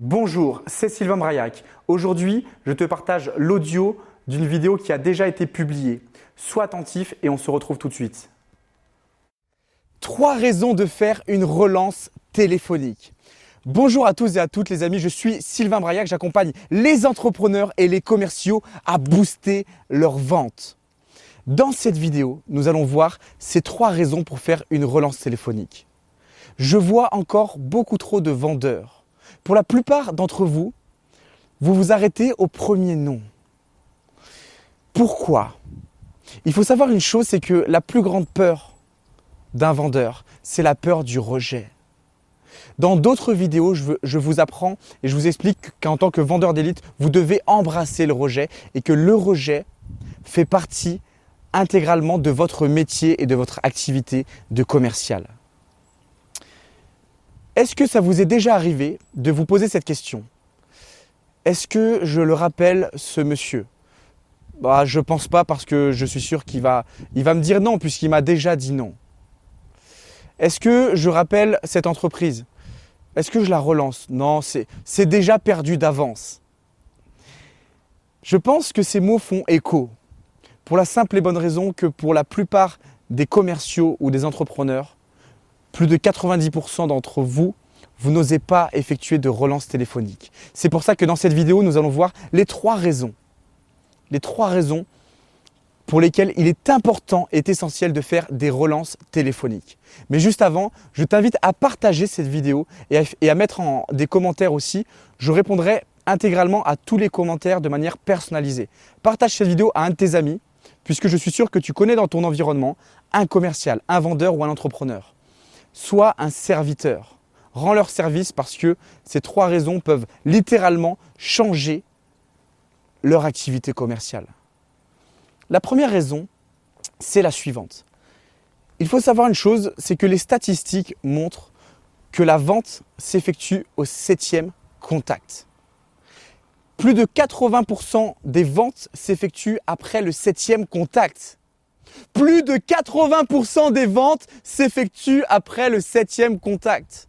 Bonjour, c'est Sylvain Braillac. Aujourd'hui, je te partage l'audio d'une vidéo qui a déjà été publiée. Sois attentif et on se retrouve tout de suite. Trois raisons de faire une relance téléphonique. Bonjour à tous et à toutes les amis, je suis Sylvain Braillac, j'accompagne les entrepreneurs et les commerciaux à booster leurs ventes. Dans cette vidéo, nous allons voir ces trois raisons pour faire une relance téléphonique. Je vois encore beaucoup trop de vendeurs pour la plupart d'entre vous, vous vous arrêtez au premier nom. Pourquoi? Il faut savoir une chose, c'est que la plus grande peur d'un vendeur, c'est la peur du rejet. Dans d'autres vidéos, je, vous apprends et je vous explique qu'en tant que vendeur d'élite, vous devez embrasser le rejet et que le rejet fait partie intégralement de votre métier et de votre activité de commercial. Est-ce que ça vous est déjà arrivé de vous poser cette question? Est-ce que je le rappelle ce monsieur? Bah, Je pense pas parce que je suis sûr qu'il va, il va me dire non puisqu'il m'a déjà dit non. Est-ce que je rappelle cette entreprise? Est-ce que je la relance? Non, c'est déjà perdu d'avance. Je pense que ces mots font écho pour la simple et bonne raison que pour la plupart des commerciaux ou des entrepreneurs, plus de 90% d'entre vous, vous n'osez pas effectuer de relance téléphonique. C'est pour ça que dans cette vidéo, nous allons voir les trois raisons. Les trois raisons pour lesquelles il est important et essentiel de faire des relances téléphoniques. Mais juste avant, je t'invite à partager cette vidéo et à, mettre en des commentaires aussi. Je répondrai intégralement à tous les commentaires de manière personnalisée. Partage cette vidéo à un de tes amis, puisque je suis sûr que tu connais dans ton environnement un commercial, un vendeur ou un entrepreneur soit un serviteur. Rends leur service parce que ces trois raisons peuvent littéralement changer leur activité commerciale. La première raison, c'est la suivante. Il faut savoir une chose, c'est que les statistiques montrent que la vente s'effectue au septième contact. Plus de 80% des ventes s'effectuent après le septième contact. Plus de 80% des ventes s'effectuent après le septième contact.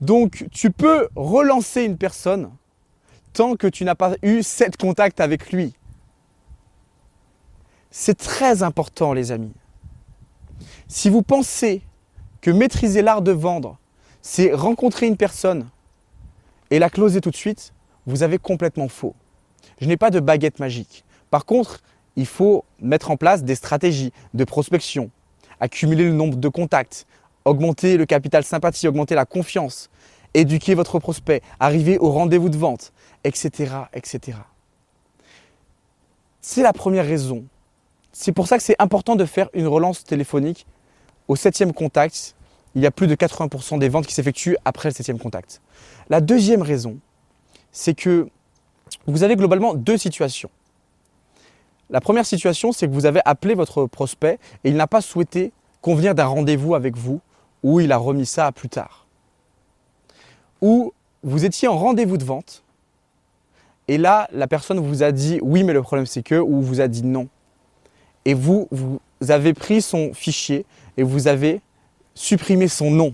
Donc tu peux relancer une personne tant que tu n'as pas eu sept contacts avec lui. C'est très important les amis. Si vous pensez que maîtriser l'art de vendre, c'est rencontrer une personne et la closer tout de suite, vous avez complètement faux. Je n'ai pas de baguette magique. Par contre, il faut mettre en place des stratégies de prospection, accumuler le nombre de contacts, augmenter le capital sympathie, augmenter la confiance, éduquer votre prospect, arriver au rendez-vous de vente, etc. etc. C'est la première raison. C'est pour ça que c'est important de faire une relance téléphonique au septième contact. Il y a plus de 80% des ventes qui s'effectuent après le septième contact. La deuxième raison, c'est que vous avez globalement deux situations. La première situation, c'est que vous avez appelé votre prospect et il n'a pas souhaité convenir d'un rendez-vous avec vous ou il a remis ça à plus tard. Ou vous étiez en rendez-vous de vente et là, la personne vous a dit oui, mais le problème c'est que, ou vous a dit non. Et vous, vous avez pris son fichier et vous avez supprimé son nom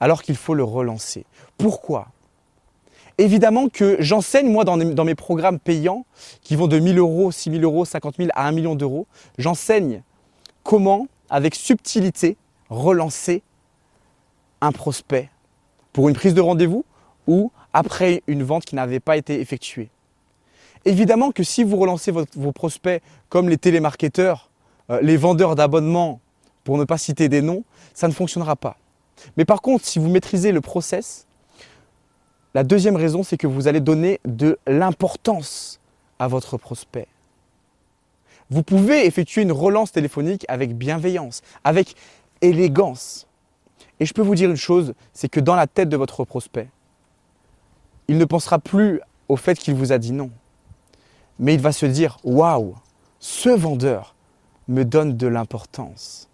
alors qu'il faut le relancer. Pourquoi? Évidemment que j'enseigne, moi, dans, mes programmes payants, qui vont de 1000 euros, 6000 euros, 50 000 à 1 million d'euros, j'enseigne comment, avec subtilité, relancer un prospect pour une prise de rendez-vous ou après une vente qui n'avait pas été effectuée. Évidemment que si vous relancez vos prospects comme les télémarketeurs, euh, les vendeurs d'abonnements, pour ne pas citer des noms, ça ne fonctionnera pas. Mais par contre, si vous maîtrisez le process, la deuxième raison, c'est que vous allez donner de l'importance à votre prospect. Vous pouvez effectuer une relance téléphonique avec bienveillance, avec élégance. Et je peux vous dire une chose, c'est que dans la tête de votre prospect, il ne pensera plus au fait qu'il vous a dit non. Mais il va se dire, waouh, ce vendeur me donne de l'importance.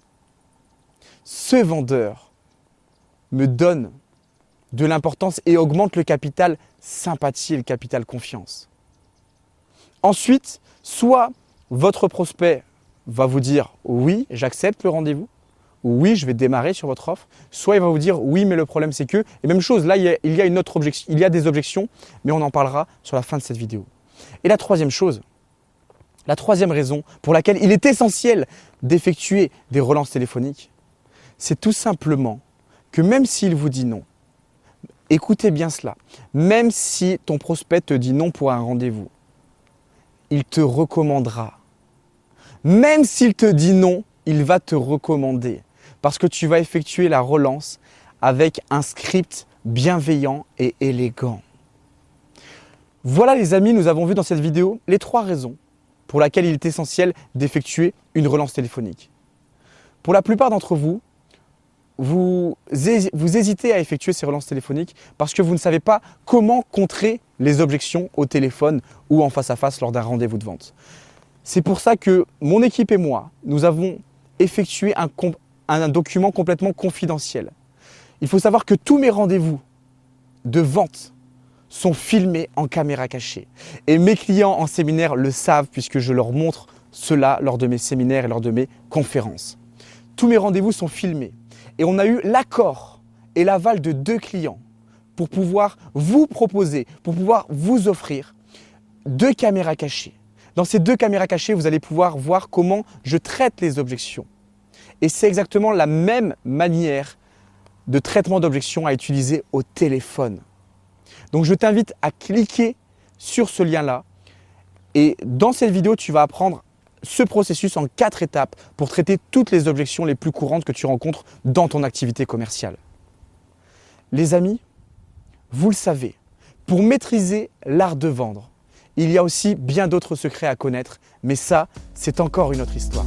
Ce vendeur me donne de l'importance et augmente le capital sympathie et le capital confiance. Ensuite, soit votre prospect va vous dire oui, j'accepte le rendez-vous, oui, je vais démarrer sur votre offre, soit il va vous dire oui, mais le problème c'est que. Et même chose, là, il y a, une autre objection, il y a des objections, mais on en parlera sur la fin de cette vidéo. Et la troisième chose, la troisième raison pour laquelle il est essentiel d'effectuer des relances téléphoniques, c'est tout simplement que même s'il vous dit non, écoutez bien cela, même si ton prospect te dit non pour un rendez-vous, il te recommandera. Même s'il te dit non, il va te recommander parce que tu vas effectuer la relance avec un script bienveillant et élégant. Voilà les amis, nous avons vu dans cette vidéo les trois raisons pour lesquelles il est essentiel d'effectuer une relance téléphonique. Pour la plupart d'entre vous, vous, hésitez à effectuer ces relances téléphoniques parce que vous ne savez pas comment contrer les objections au téléphone ou en face à face lors d'un rendez-vous de vente. C'est pour ça que mon équipe et moi, nous avons effectué un, un document complètement confidentiel. Il faut savoir que tous mes rendez-vous de vente sont filmés en caméra cachée. Et mes clients en séminaire le savent puisque je leur montre cela lors de mes séminaires et lors de mes conférences. Tous mes rendez-vous sont filmés. Et on a eu l'accord et l'aval de deux clients pour pouvoir vous proposer, pour pouvoir vous offrir deux caméras cachées. Dans ces deux caméras cachées, vous allez pouvoir voir comment je traite les objections. Et c'est exactement la même manière de traitement d'objections à utiliser au téléphone. Donc je t'invite à cliquer sur ce lien-là. Et dans cette vidéo, tu vas apprendre ce processus en quatre étapes pour traiter toutes les objections les plus courantes que tu rencontres dans ton activité commerciale. Les amis, vous le savez, pour maîtriser l'art de vendre, il y a aussi bien d'autres secrets à connaître, mais ça, c'est encore une autre histoire.